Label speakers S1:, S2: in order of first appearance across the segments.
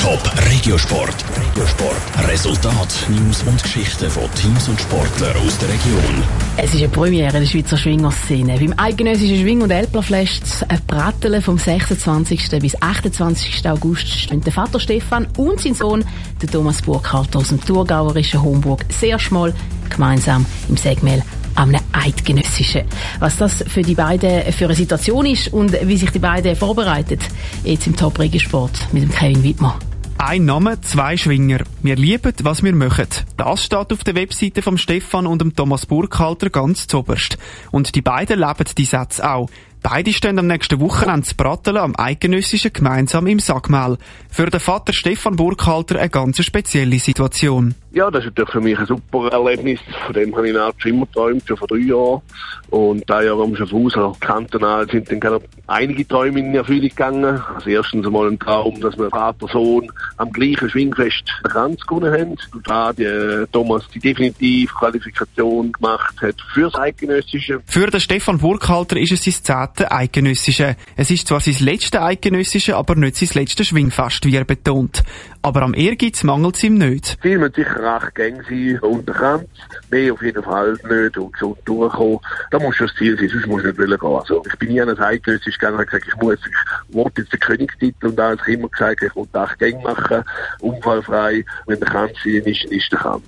S1: Top Regiosport. Regiosport. Resultat, News und Geschichten von Teams und Sportlern aus der Region.
S2: Es ist eine Premiere in der Schweizer Schwingerszene. Beim eidgenössischen Schwing- und Elplerfest Pratteln vom 26. bis 28. August stehen der Vater Stefan und sein Sohn, der Thomas Burkhalter aus dem thurgauerischen Homburg, sehr schmal gemeinsam im Segmel am Eidgenössischen. Was das für die beiden für eine Situation ist und wie sich die beiden vorbereitet, jetzt im Top Regiosport mit dem Kevin Wittmer.
S3: Ein Name, zwei Schwinger. Wir lieben, was wir machen. Das steht auf der Webseite vom Stefan und dem Thomas Burkhalter ganz zoberst. Und die beiden leben die Sätze auch. Beide stehen am nächsten Wochenende zu Bratteln am Eidgenössischen gemeinsam im Sackmehl. Für den Vater Stefan Burkhalter eine ganz spezielle Situation.
S4: Ja, das ist natürlich für mich ein super Erlebnis. Von dem habe ich schon immer geträumt, schon vor drei Jahren. Und da Jahr am Schaffhauser Kantonal sind dann einige Träume in Erfüllung gegangen. Also erstens einmal ein Traum, dass wir Vater Sohn am gleichen Schwingfest den Kranz gewonnen haben. Und da die Thomas die definitive Qualifikation gemacht hat fürs Eidgenössische.
S3: Für den Stefan Burkhalter ist es sein zehnte Eidgenössische. Es ist zwar sein letztes Eidgenössische, aber nicht sein letztes Schwingfest, wie er betont. Aber am Ehrgeiz mangelt es ihm nicht.
S4: Viel mit sicher acht Gänge sein unter Kranz. Mehr auf jeden Fall nicht und gesund durchkommen. Da muss schon das Ziel sein, sonst muss ich nicht gehen. Also, ich bin nie an ein Eidgenössisch gegangen und gesagt, ich muss, ich wollte jetzt den Königstitel und da habe ich immer gesagt, ich wollte acht Gänge machen, unfallfrei. Wenn der Kranz sein ist, ist der Kranz.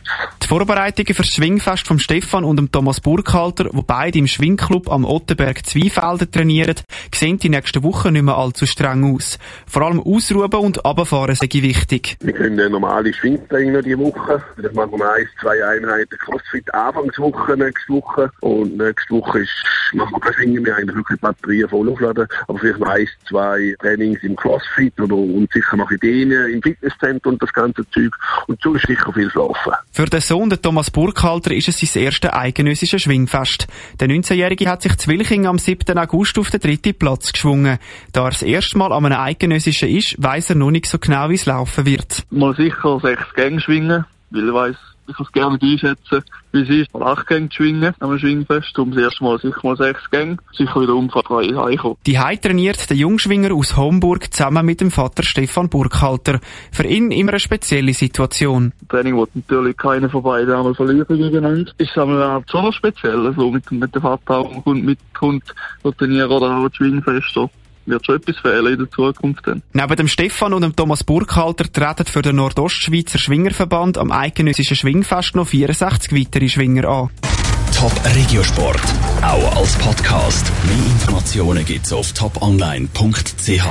S3: Die Vorbereitungen für das Schwingfest von Stefan und dem Thomas Burkhalter, wo beide im Schwingclub am Ottenberg Zweifelden trainieren, sehen die nächsten Wochen nicht mehr allzu streng aus. Vor allem Ausruhen und Abfahren sei wichtig.
S4: Wir können eine normale Schwingtraining noch diese Woche. Das machen wir eins, zwei Einheiten Crossfit Anfangswoche nächste Woche. Und nächste Woche ist, machen wir keine Schwingen mehr, eigentlich wirklich Batterien voll aufladen. Aber vielleicht noch eins, zwei Trainings im Crossfit oder, und sicher noch Ideen im Fitnesszentrum und das ganze Zeug. Und so ist sicher viel schlafen.
S3: Für den Sohn, den Thomas Burkhalter, ist es sein erstes eidgenössisches Schwingfest. Der 19-Jährige hat sich Zwilching am 7. August auf den dritten Platz geschwungen. Da er das erste Mal an einem eidgenössischen ist, weiss er noch nicht so genau, wie es laufen wird.
S5: Mal sicher sechs Gänge schwingen, weil er weiss, ich kann es gerne einschätzen, wie es ist, mal acht Gänge zu schwingen am Schwingfest. Um das erste Mal sicher mal sechs Gänge. Sicher wieder unfallfrei heimkommen.
S3: Die Hei trainiert der Jungschwinger aus Homburg zusammen mit dem Vater Stefan Burkhalter. Für ihn immer eine spezielle Situation.
S5: Training wird natürlich keiner von beiden einmal verlieren gegeneinander. Ist aber schon speziell, so mit, mit dem Vater und mit Hund trainieren oder auch Schwingfest wird schon etwas fehlen in der Zukunft. Dann.
S3: Neben dem Stefan und dem Thomas Burkhalter treten für den Nordostschweizer Schwingerverband am eidgenössischen Schwingfest noch 64 weitere Schwinger an.
S1: Top Regiosport, auch als Podcast. Mehr Informationen gibt's auf toponline.ch.